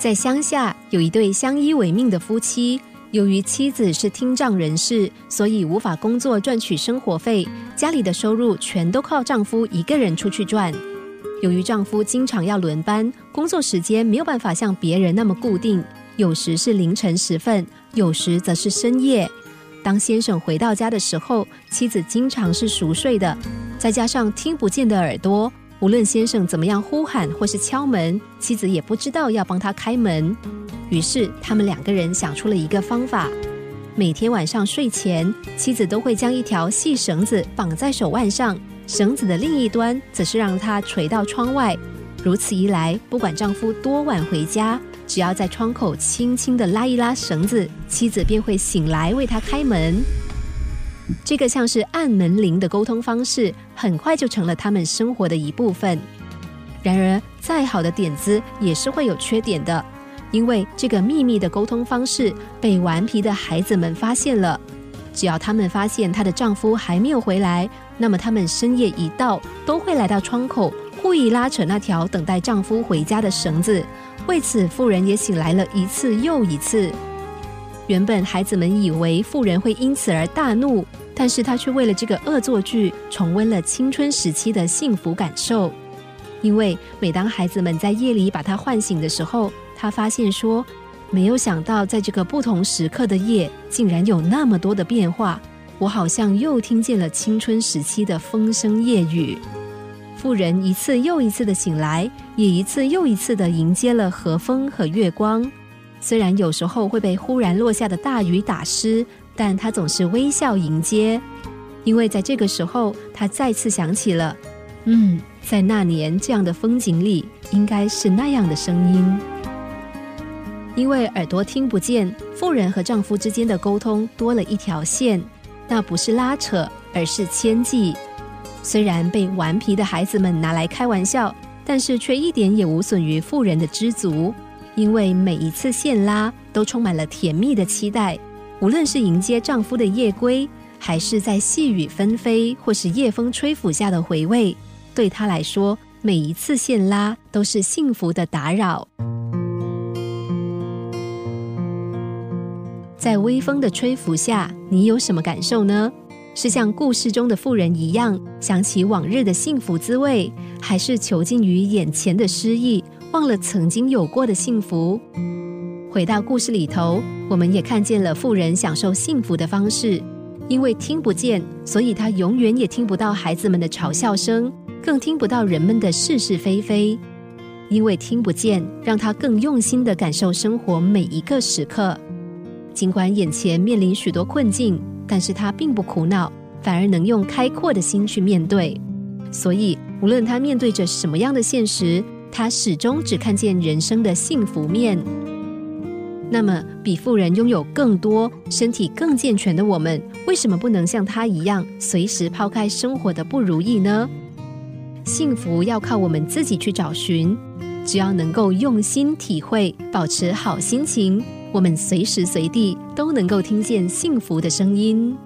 在乡下有一对相依为命的夫妻，由于妻子是听障人士，所以无法工作赚取生活费，家里的收入全都靠丈夫一个人出去赚。由于丈夫经常要轮班，工作时间没有办法像别人那么固定，有时是凌晨时分，有时则是深夜。当先生回到家的时候，妻子经常是熟睡的，再加上听不见的耳朵。无论先生怎么样呼喊或是敲门，妻子也不知道要帮他开门。于是他们两个人想出了一个方法：每天晚上睡前，妻子都会将一条细绳子绑在手腕上，绳子的另一端则是让它垂到窗外。如此一来，不管丈夫多晚回家，只要在窗口轻轻的拉一拉绳子，妻子便会醒来为他开门。这个像是按门铃的沟通方式，很快就成了他们生活的一部分。然而，再好的点子也是会有缺点的，因为这个秘密的沟通方式被顽皮的孩子们发现了。只要他们发现她的丈夫还没有回来，那么他们深夜一到，都会来到窗口，故意拉扯那条等待丈夫回家的绳子。为此，妇人也醒来了一次又一次。原本孩子们以为妇人会因此而大怒。但是他却为了这个恶作剧重温了青春时期的幸福感受，因为每当孩子们在夜里把他唤醒的时候，他发现说，没有想到在这个不同时刻的夜，竟然有那么多的变化。我好像又听见了青春时期的风声夜雨。妇人一次又一次的醒来，也一次又一次的迎接了和风和月光，虽然有时候会被忽然落下的大雨打湿。但他总是微笑迎接，因为在这个时候，他再次想起了，嗯，在那年这样的风景里，应该是那样的声音。因为耳朵听不见，妇人和丈夫之间的沟通多了一条线，那不是拉扯，而是牵系。虽然被顽皮的孩子们拿来开玩笑，但是却一点也无损于妇人的知足，因为每一次线拉都充满了甜蜜的期待。无论是迎接丈夫的夜归，还是在细雨纷飞或是夜风吹拂下的回味，对她来说，每一次线拉都是幸福的打扰。在微风的吹拂下，你有什么感受呢？是像故事中的妇人一样，想起往日的幸福滋味，还是囚禁于眼前的失意，忘了曾经有过的幸福？回到故事里头，我们也看见了富人享受幸福的方式。因为听不见，所以他永远也听不到孩子们的嘲笑声，更听不到人们的是是非非。因为听不见，让他更用心的感受生活每一个时刻。尽管眼前面临许多困境，但是他并不苦恼，反而能用开阔的心去面对。所以，无论他面对着什么样的现实，他始终只看见人生的幸福面。那么，比富人拥有更多、身体更健全的我们，为什么不能像他一样，随时抛开生活的不如意呢？幸福要靠我们自己去找寻，只要能够用心体会，保持好心情，我们随时随地都能够听见幸福的声音。